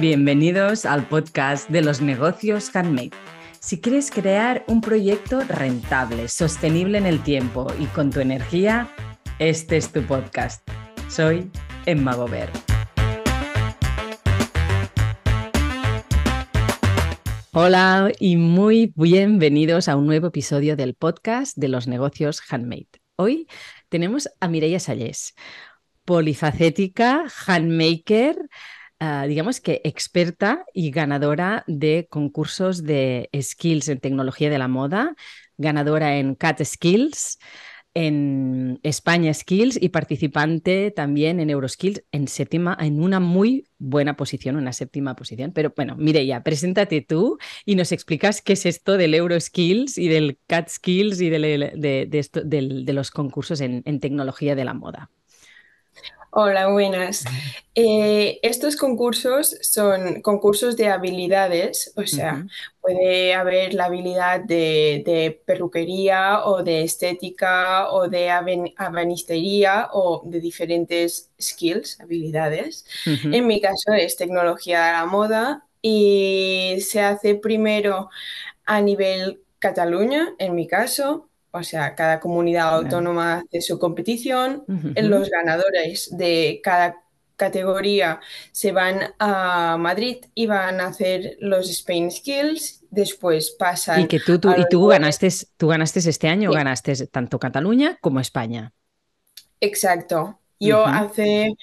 Bienvenidos al podcast de los negocios handmade. Si quieres crear un proyecto rentable, sostenible en el tiempo y con tu energía, este es tu podcast. Soy Emma Gober. Hola y muy bienvenidos a un nuevo episodio del podcast de los negocios handmade. Hoy tenemos a Mireia Sallés, polifacética, handmaker, Ah, digamos que experta y ganadora de concursos de skills en tecnología de la moda, ganadora en Cat Skills, en España Skills y participante también en Euroskills en séptima, en una muy buena posición, una séptima posición. Pero bueno, Mireia, preséntate tú y nos explicas qué es esto del Euroskills y del Cat Skills y de, los concursos en tecnología de la moda. Hola, buenas. Eh, estos concursos son concursos de habilidades, o sea, puede haber la habilidad de, perruquería o de estética o de abanistería o de diferentes skills, habilidades. En mi caso es tecnología de la moda y se hace primero a nivel Cataluña, en mi caso, o sea, cada comunidad autónoma hace su competición, los ganadores de cada categoría se van a Madrid y van a hacer los Spain Skills, después pasan... Y que tú, tú y tú ganaste, tú ganaste este año, ganaste tanto Cataluña como España. Exacto. Yo hace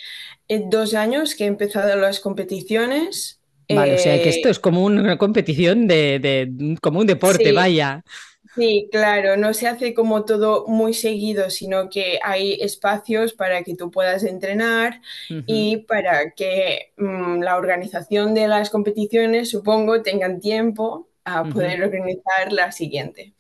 eh, dos años que he empezado las competiciones. Vale, o sea que esto eh, es como una competición de, como un deporte, vaya. Sí, claro, no se hace como todo muy seguido, sino que hay espacios para que tú puedas entrenar y para que mm, la organización de las competiciones, supongo, tengan tiempo a poder organizar la siguiente.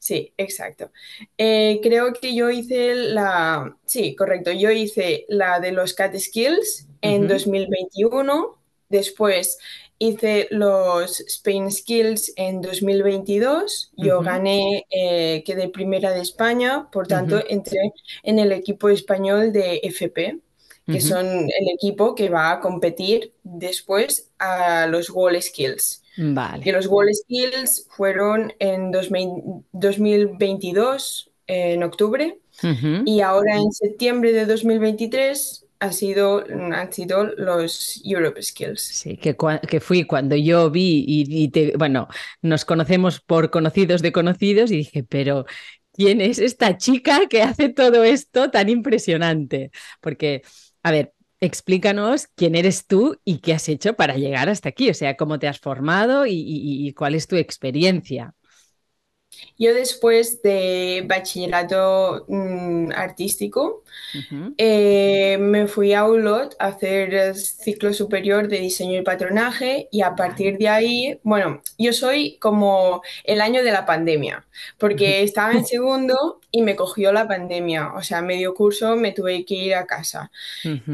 Sí, exacto. Eh, creo que yo hice la, sí, correcto, yo hice la de los Cat Skills en 2021, después hice los Spain Skills en 2022, yo gané, eh, quedé primera de España, por tanto entré en el equipo español de FP, que son el equipo que va a competir después a los Wall Skills. Vale. Que los Wall Skills fueron en 2022, en octubre, y ahora en septiembre de 2023 ha sido, han sido los Europe Skills. Sí, que, que fui cuando yo vi y, te, bueno, nos conocemos por conocidos de conocidos y dije, pero ¿quién es esta chica que hace todo esto tan impresionante? Porque, a ver, explícanos quién eres tú y qué has hecho para llegar hasta aquí, o sea, cómo te has formado y cuál es tu experiencia. Yo después de bachillerato mm, artístico eh, me fui a ULOT a hacer ciclo superior de diseño y patronaje y a partir de ahí, bueno, yo soy como el año de la pandemia, porque estaba en segundo y me cogió la pandemia, o sea, medio curso me tuve que ir a casa.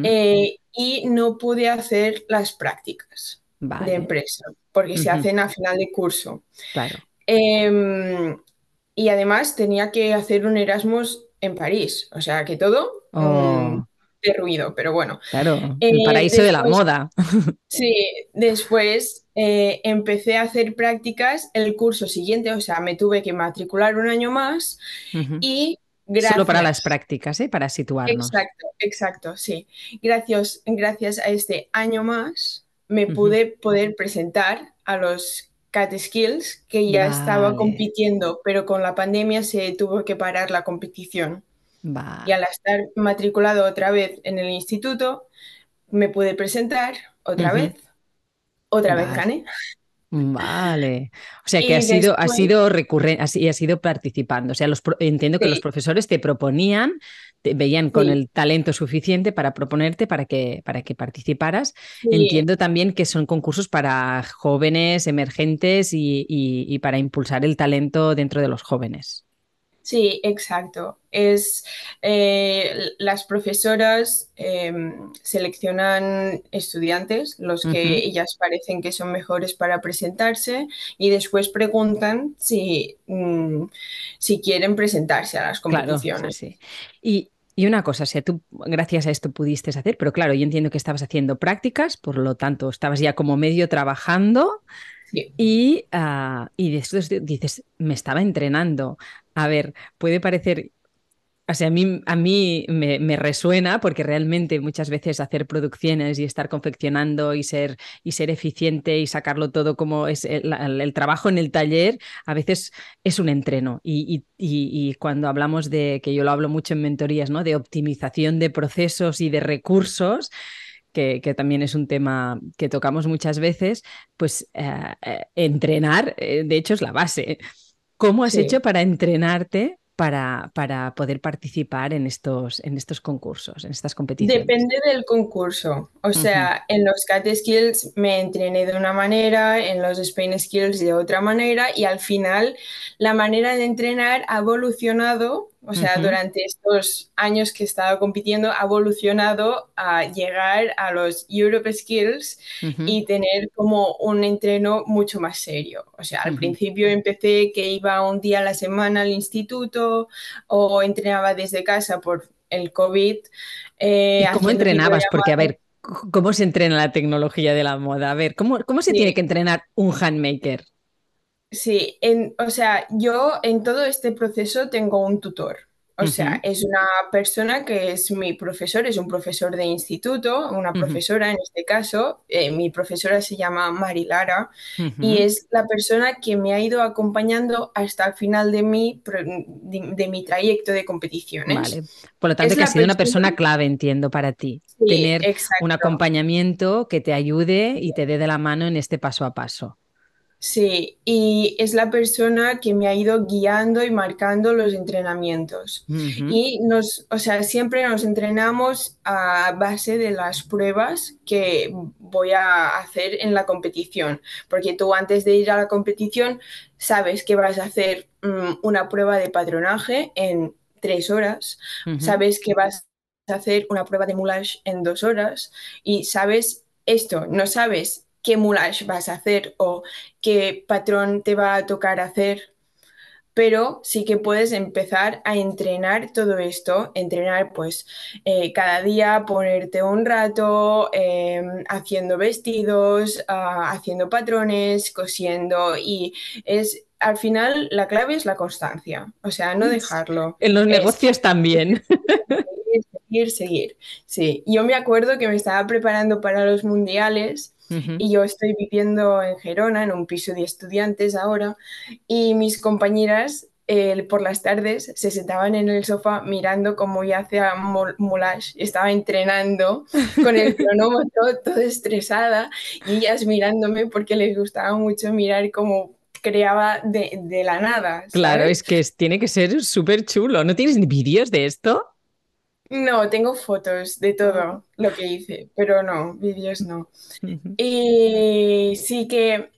Eh, y no pude hacer las prácticas de empresa, porque se hacen a final de curso. Claro. Em, y además tenía que hacer un Erasmus en París, o sea que todo oh. de ruido, pero bueno. Claro, el eh, paraíso de la moda. Sí, después eh, empecé a hacer prácticas el curso siguiente, o sea, me tuve que matricular un año más y Gracias. Solo para las prácticas, ¿eh? para situarnos. Exacto, exacto, sí. Gracias, gracias a este año más me pude poder presentar a los Cat Skills, que ya estaba compitiendo, pero con la pandemia se tuvo que parar la competición. Y al estar matriculado otra vez en el instituto, me pude presentar otra vez. Otra vez gané. Vale. O sea que ha sido, ha sido recurrente, ha sido participando. O sea, los, entiendo que los profesores te proponían veían con el talento suficiente para proponerte para que, para que participaras. Entiendo también que son concursos para jóvenes, emergentes y, para impulsar el talento dentro de los jóvenes. Sí, exacto. Es eh, las profesoras em, seleccionan estudiantes, los que ellas parecen que son mejores para presentarse, y después preguntan si, mm, si quieren presentarse a las competiciones. sí. Y Y una cosa, o sea, tú gracias a esto pudiste hacer, pero claro, yo entiendo que estabas haciendo prácticas, por lo tanto, estabas ya como medio trabajando y, uh, y después dices, me estaba entrenando. A ver, puede parecer o sea, a mí, a mí me, resuena porque realmente muchas veces hacer producciones y estar confeccionando y ser, y ser eficiente y sacarlo todo como es el, trabajo en el taller, a veces es un entreno. Y, y, cuando hablamos de, que yo lo hablo mucho en mentorías, ¿no? de optimización de procesos y de recursos, que, que, también es un tema que tocamos muchas veces, pues eh, eh, entrenar, eh, de hecho, es la base. ¿Cómo has hecho para entrenarte para, para poder participar en estos, en estos concursos, en estas competiciones? Depende del concurso. O sea, en los CAT Skills me entrené de una manera, en los Spain Skills de otra manera y al final la manera de entrenar ha evolucionado o sea, durante estos años que he estado compitiendo, ha evolucionado a llegar a los Europe Skills y tener como un entreno mucho más serio. O sea, al principio empecé que iba un día a la semana al instituto o entrenaba desde casa por el COVID. Eh, ¿Y cómo entrenabas? Porque, a ver, ¿cómo se entrena la tecnología de la moda? A ver, ¿cómo, cómo se tiene que entrenar un handmaker? Sí, en, o sea, yo en todo este proceso tengo un tutor. O sea, es una persona que es mi profesor, es un profesor de instituto, una profesora en este caso. Eh, mi profesora se llama Mari Lara y es la persona que me ha ido acompañando hasta el final de mi, de, mi trayecto de competiciones. Vale. Por lo tanto, que ha sido una persona clave, entiendo, para ti. Tener un acompañamiento que te ayude y te dé de la mano en este paso a paso. Sí, y es la persona que me ha ido guiando y marcando los entrenamientos. Y nos, o sea, siempre nos entrenamos a base de las pruebas que voy a hacer en la competición, porque tú antes de ir a la competición sabes que vas a hacer mm, una prueba de patronaje en tres horas, sabes que vas a hacer una prueba de moulage en dos horas y sabes esto, no sabes qué moulage vas a hacer o qué patrón te va a tocar hacer, pero sí que puedes empezar a entrenar todo esto, entrenar pues eh, cada día, ponerte un rato em, haciendo vestidos, ah, haciendo patrones, cosiendo y es al final la clave es la constancia, o sea, no dejarlo. En los negocios también. Seguir, seguir, seguir. Sí, yo me acuerdo que me estaba preparando para los mundiales y yo estoy viviendo en Gerona, en un piso de estudiantes ahora, y mis compañeras por las tardes se sentaban en el sofá mirando cómo yo hacía moulage, estaba entrenando con el cronómetro todo estresada y ellas mirándome porque les gustaba mucho mirar cómo creaba de, de la nada. Claro, es que tiene que ser súper chulo. ¿No tienes vídeos de esto? No, tengo fotos de todo lo que hice, pero no, vídeos no. Y sí que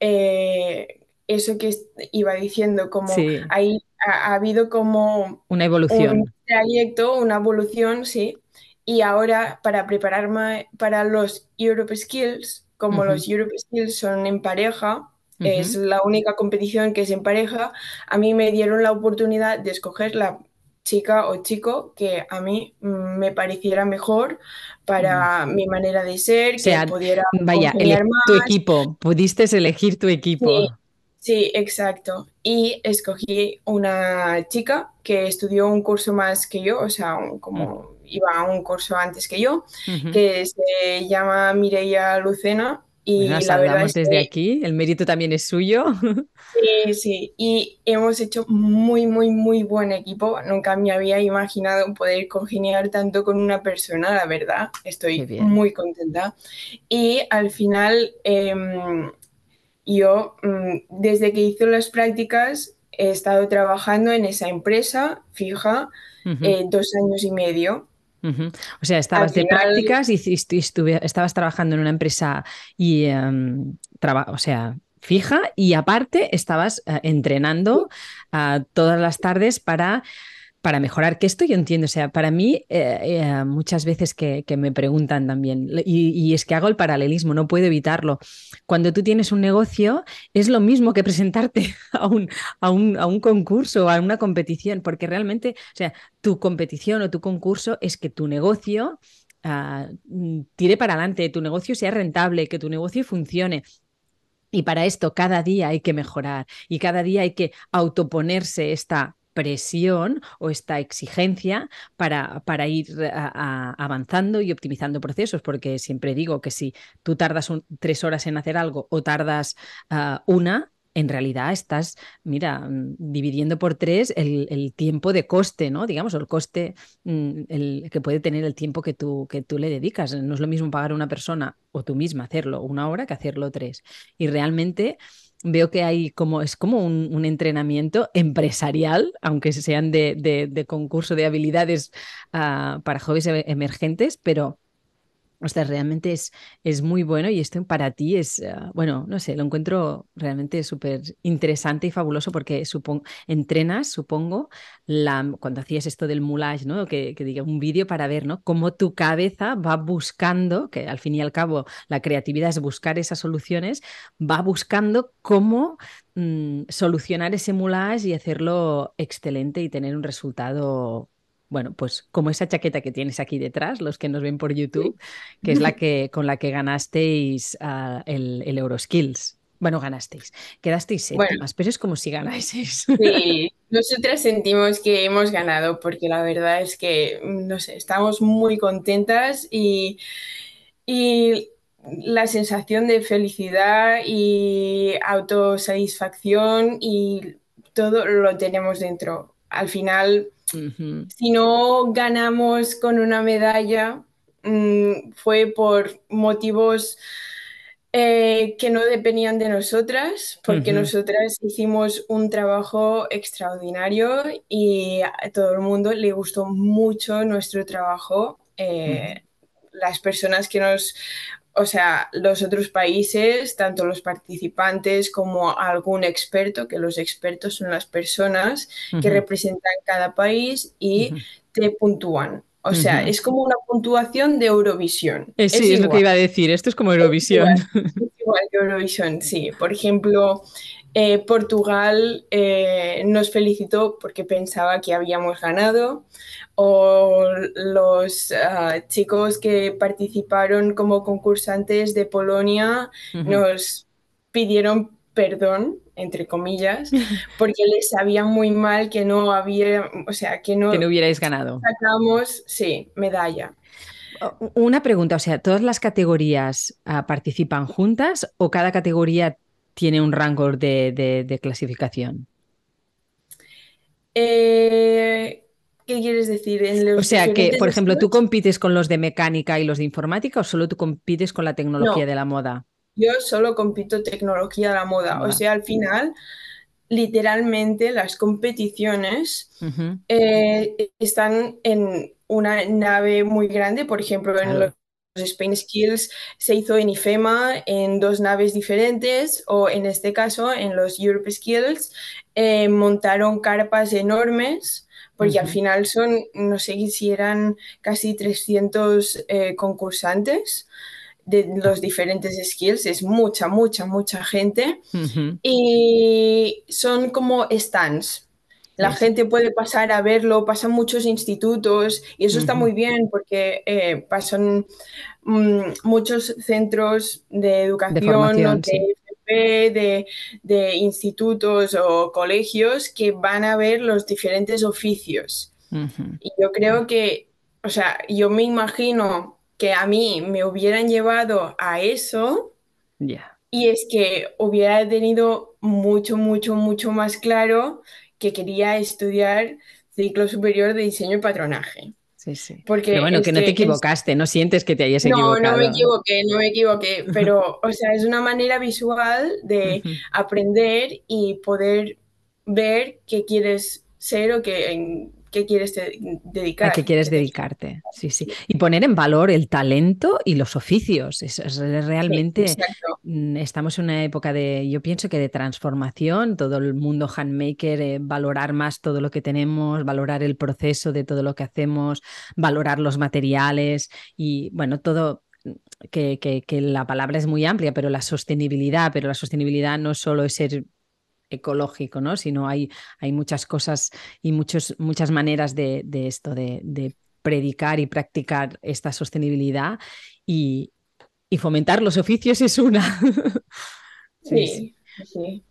eh, eso que iba diciendo, como ahí ha, habido como una evolución. Un trayecto, una evolución, sí. Y ahora para prepararme para los Europe Skills, como los Europe Skills son en pareja, es la única competición que es en pareja, a mí me dieron la oportunidad de escoger la chica o chico que a mí mm, me pareciera mejor para mm. mi manera de ser, que pudiera vaya, tu equipo, pudiste elegir tu equipo. Sí, exacto. Y escogí una chica que estudió un curso más que yo, o sea, como mm. iba a un curso antes que yo, que se llama Mireia Lucena y la verdad desde aquí, el mérito también es suyo. Sí, sí, y hemos hecho muy, muy, muy buen equipo. Nunca me había imaginado poder congeniar tanto con una persona, la verdad. Estoy muy contenta. Y al final, em, yo, mm, desde que hice las prácticas, he estado trabajando en esa empresa fija eh, dos años y medio. O sea, estabas de prácticas y, estabas trabajando en una empresa y, em, o sea, fija y aparte estabas eh, entrenando todas las tardes para para mejorar, que esto yo entiendo, o sea, para mí eh, eh, muchas veces que, me preguntan también, y, es que hago el paralelismo, no puedo evitarlo. Cuando tú tienes un negocio, es lo mismo que presentarte a un, a un, a un concurso a una competición, porque realmente, o sea, tu competición o tu concurso es que tu negocio ah, tire para adelante, tu negocio sea rentable, que tu negocio funcione. Y para esto cada día hay que mejorar y cada día hay que autoponerse esta presión o esta exigencia para, para ir avanzando y optimizando procesos, porque siempre digo que si tú tardas tres horas en hacer algo o tardas ah, una, en realidad estás, mira, mm, dividiendo por tres el, tiempo de coste, ¿no? Digamos, el coste mm, el, que puede tener el tiempo que tú, que tú le dedicas. No es lo mismo pagar a una persona o tú misma hacerlo una hora que hacerlo tres. Y realmente veo que hay como, es como un, entrenamiento empresarial, aunque sean de, concurso de habilidades ah, para jóvenes e-, emergentes, pero o sea, realmente es, es muy bueno y esto para ti es, ah, bueno, no sé, lo encuentro realmente súper interesante y fabuloso porque supongo, entrenas, supongo, la, cuando hacías esto del moulage, ¿no? Que, que diga un vídeo para ver, ¿no? Cómo tu cabeza va buscando, que al fin y al cabo la creatividad es buscar esas soluciones, va buscando cómo mm, solucionar ese moulage y hacerlo excelente y tener un resultado bueno, pues como esa chaqueta que tienes aquí detrás, los que nos ven por YouTube, que es la que con la que ganasteis ah, el, el, Euroskills. Bueno, ganasteis, quedasteis séptimas, pero es como si ganaseis. Sí, nosotras sentimos que hemos ganado porque la verdad es que, no sé, estamos muy contentas y, y la sensación de felicidad y autosatisfacción y todo lo tenemos dentro. Al final si no ganamos con una medalla, mm, fue por motivos eh, que no dependían de nosotras, porque nosotras hicimos un trabajo extraordinario y a todo el mundo le gustó mucho nuestro trabajo. Eh, las personas que nos o sea, los otros países, tanto los participantes como algún experto, que los expertos son las personas que representan cada país y te puntúan. O sea, es como una puntuación de Eurovisión. Eh, sí, es, lo que iba a decir, esto es como Eurovisión. Es igual, que Eurovisión, sí. Por ejemplo, eh, Portugal eh, nos felicitó porque pensaba que habíamos ganado o los ah, chicos que participaron como concursantes de Polonia nos pidieron perdón, entre comillas, porque les sabía muy mal que no había, o sea, que no... Que no hubierais ganado. Sacamos, sí, medalla. Una pregunta, o sea, ¿todas las categorías ah, participan juntas o cada categoría tiene un rango de, de clasificación? Eh, ¿Qué quieres decir? o sea, que, por ejemplo, ¿tú compites con los de mecánica y los de informática o solo tú compites con la tecnología de la moda? Yo solo compito tecnología de la moda. O sea, al final, literalmente las competiciones eh, están en una nave muy grande. Por ejemplo, en los Spain Skills se hizo en IFEMA en dos naves diferentes o en este caso en los Europe Skills eh, montaron carpas enormes porque al final son, no sé si eran casi 300 eh, concursantes de los diferentes skills, es mucha, mucha, mucha gente y son como stands. La gente puede pasar a verlo, pasan muchos institutos y eso está muy bien porque eh, pasan mm, muchos centros de educación, de, institutos o colegios que van a ver los diferentes oficios. Y yo creo que, o sea, yo me imagino que a mí me hubieran llevado a eso. Y es que hubiera tenido mucho, mucho, mucho más claro que quería estudiar ciclo superior de diseño y patronaje. Porque pero bueno, que no te equivocaste, no sientes que te hayas equivocado. No, no me equivoqué, no me equivoqué, pero, o sea, es una manera visual de aprender y poder ver qué quieres ser o qué, en qué quieres dedicar. A qué quieres dedicarte, sí, sí. Y poner en valor el talento y los oficios, eso es realmente mm, estamos en una época de, yo pienso que de transformación, todo el mundo handmaker, eh, valorar más todo lo que tenemos, valorar el proceso de todo lo que hacemos, valorar los materiales y bueno, todo, mm, que, que, la palabra es muy amplia, pero la sostenibilidad, pero la sostenibilidad no solo es ser ecológico, ¿no? Sino hay, hay muchas cosas y muchos, muchas maneras de, de esto, de, de, predicar y practicar esta sostenibilidad y, y fomentar los oficios es una. sí, sí.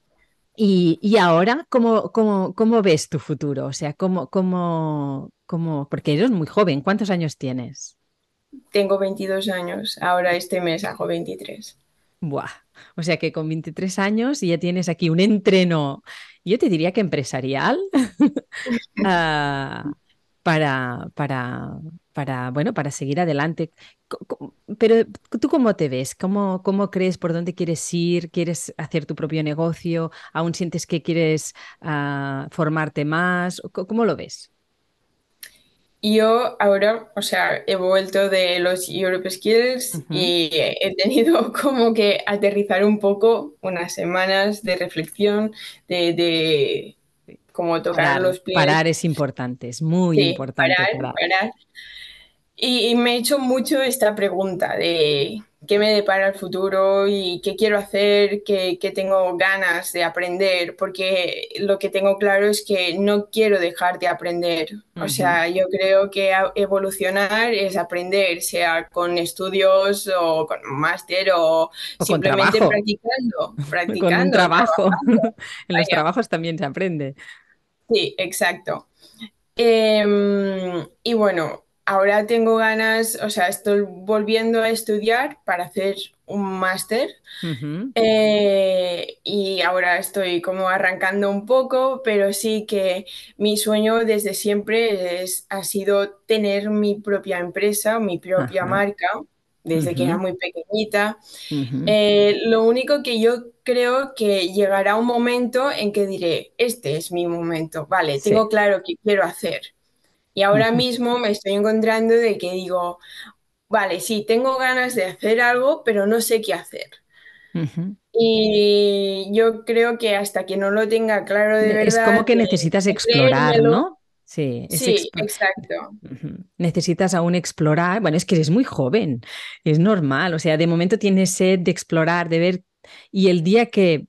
Y, y, ahora, ¿cómo, cómo, cómo ves tu futuro? O sea, ¿cómo, cómo, cómo, porque eres muy joven, ¿cuántos años tienes? Tengo 22 años, ahora este mes hago 23. Buah, o sea que con 23 años ya tienes aquí un entreno, yo te diría que empresarial, uh, para, para, para, bueno, para seguir adelante. Pero tú cómo te ves? ¿Cómo, ¿Cómo crees por dónde quieres ir? ¿Quieres hacer tu propio negocio? ¿Aún sientes que quieres uh, formarte más? ¿Cómo lo ves? Yo ahora, o sea, he vuelto de los Europe Skills uh -huh. y he tenido como que aterrizar un poco unas semanas de reflexión, de, de como tocar parar, los pies. Parar es importante, es muy Sí, importante. parar, parar. parar. Y, y me he hecho mucho esta pregunta de qué me depara el futuro y qué quiero hacer, qué, qué tengo ganas de aprender, porque lo que tengo claro es que no quiero dejar de aprender. O Ujú. sea, yo creo que evolucionar es aprender, sea con estudios o con un máster o O simplemente trabajo, practicando, con un practicando, trabajo. En los Vaya. trabajos también se aprende. Sí, exacto. Em, y bueno, ahora tengo ganas, o sea, estoy volviendo a estudiar para hacer un máster. Eh, y ahora estoy como arrancando un poco, pero sí que mi sueño desde siempre es- ha sido tener mi propia empresa, mi propia marca, desde que era muy pequeñita. Eh, lo único que yo creo que llegará un momento en que diré, este es mi momento, vale, Sí. tengo claro qué quiero hacer. Y ahora mismo me estoy encontrando de que digo, vale, sí, tengo ganas de hacer algo, pero no sé qué hacer. Y yo creo que hasta que no lo tenga claro de Ne- Es como verdad, que necesitas explorar, ¿no? Sí, exacto. Necesitas aún explorar. Bueno, es que eres muy joven, es normal. O sea, de momento tienes sed de explorar, de ver. Y el día que,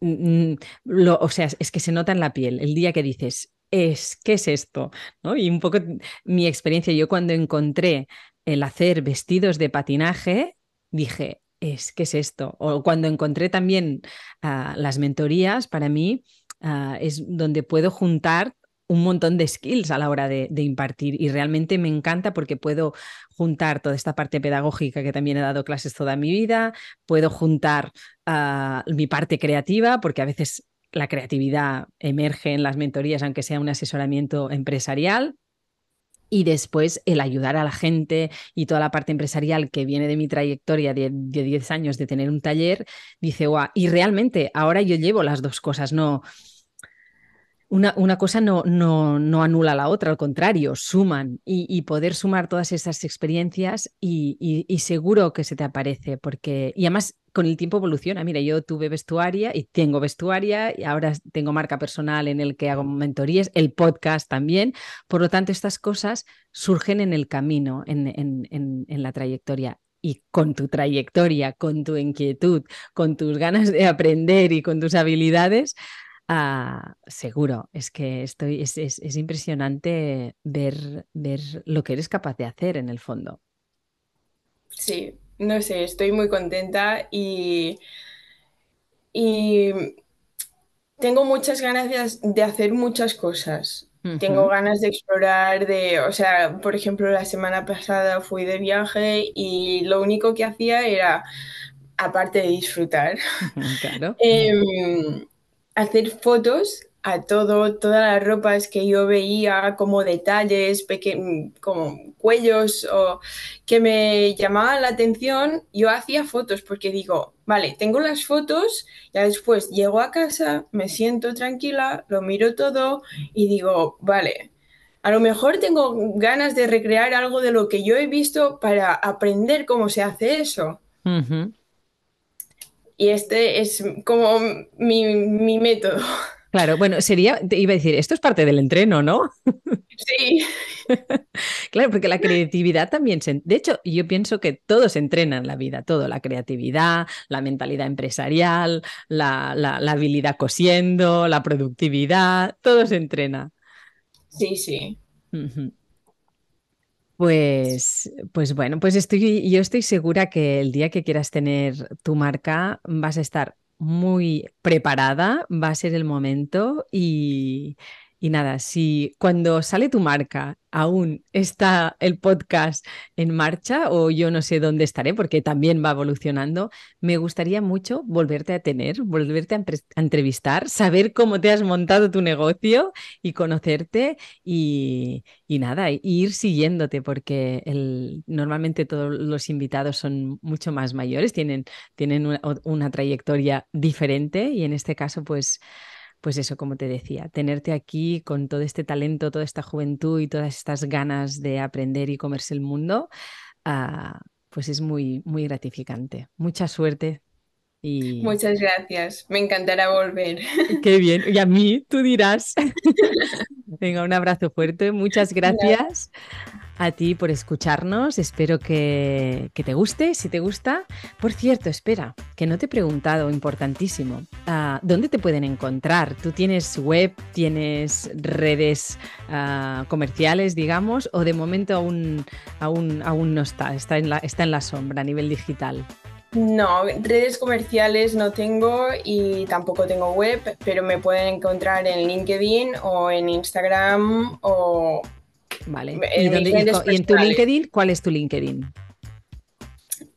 lo, o sea, es que se nota en la piel, el día que dices, es, ¿qué es esto? ¿No? Y un poco mi experiencia, yo cuando encontré el hacer vestidos de patinaje, dije, es, ¿qué es esto? O cuando encontré también ah, las mentorías, para mí ah, es donde puedo juntar un montón de skills a la hora de, impartir y realmente me encanta porque puedo juntar toda esta parte pedagógica que también he dado clases toda mi vida, puedo juntar ah, mi parte creativa porque a veces la creatividad emerge en las mentorías aunque sea un asesoramiento empresarial y después el ayudar a la gente y toda la parte empresarial que viene de mi trayectoria de 10 años de tener un taller, dice, guau, y realmente ahora yo llevo las dos cosas, no, una, una, cosa no, no, no, anula la otra, al contrario, suman y, poder sumar todas esas experiencias y, y, y, seguro que se te aparece, porque, y además con el tiempo evoluciona. Mira, yo tuve vestuaria y tengo vestuaria y ahora tengo marca personal en el que hago mentorías, el podcast también. Por lo tanto, estas cosas surgen en el camino, en, en, en, en la trayectoria y con tu trayectoria, con tu inquietud, con tus ganas de aprender y con tus habilidades, uh, seguro, es que estoy, es, es, es, impresionante ver, ver lo que eres capaz de hacer en el fondo. Sí, no sé, estoy muy contenta y, y tengo muchas ganas de, de hacer muchas cosas. Uh -huh. Tengo ganas de explorar, de, o sea, por ejemplo, la semana pasada fui de viaje y lo único que hacía era, aparte de disfrutar, claro. eh, hacer fotos a todo, todas las ropas que yo veía como detalles, como cuellos o que me llamaban la atención, yo hacía fotos porque digo, vale, tengo las fotos, ya después llego a casa, me siento tranquila, lo miro todo y digo, vale, a lo mejor tengo ganas de recrear algo de lo que yo he visto para aprender cómo se hace eso. Y este es como mi, mi método. Claro, bueno, sería, te iba a decir, esto es parte del entreno, ¿no? Sí. claro, porque la creatividad también se... De hecho, yo pienso que todo se entrena en la vida, todo, la creatividad, la mentalidad empresarial, la, la, habilidad cosiendo, la productividad, todo se entrena. Sí, sí. Pues, pues bueno, pues estoy, yo estoy segura que el día que quieras tener tu marca vas a estar muy preparada, va a ser el momento y, y nada, si cuando sale tu marca aún está el podcast en marcha o yo no sé dónde estaré porque también va evolucionando, me gustaría mucho volverte a tener, volverte a, entrevistar, saber cómo te has montado tu negocio y conocerte y, nada, ir siguiéndote porque el, normalmente todos los invitados son mucho más mayores, tienen, tienen una trayectoria diferente y en este caso pues pues eso, como te decía, tenerte aquí con todo este talento, toda esta juventud y todas estas ganas de aprender y comerse el mundo, ah, pues es muy, muy gratificante. Mucha suerte. Y... Muchas gracias, me encantará volver. Qué bien, y a mí tú dirás. Venga, un abrazo fuerte, muchas gracias a ti por escucharnos. Espero que, te guste. Si te gusta, por cierto, espera, que no te he preguntado, importantísimo. Ah, ¿Dónde te pueden encontrar? ¿Tú tienes web, tienes redes ah, comerciales, digamos, o de momento aún, aún, aún no está? Está está en la sombra a nivel digital. No, redes comerciales no tengo y tampoco tengo web, pero me pueden encontrar en LinkedIn o en Instagram o Vale. ¿Y, en tu LinkedIn? ¿Cuál es tu LinkedIn?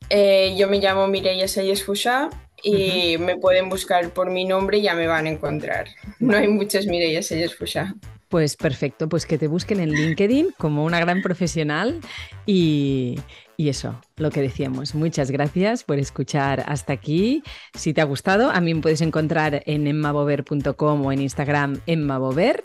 Eh, yo me llamo Mireia Sayes Fusha y me pueden buscar por mi nombre y ya me van a encontrar. No hay muchas Mireia Sayes Fusha. Pues perfecto, pues que te busquen en LinkedIn como una gran profesional y, y, eso, lo que decíamos. Muchas gracias por escuchar hasta aquí. Si te ha gustado, a mí me puedes encontrar en emmabover.com o en Instagram emmabover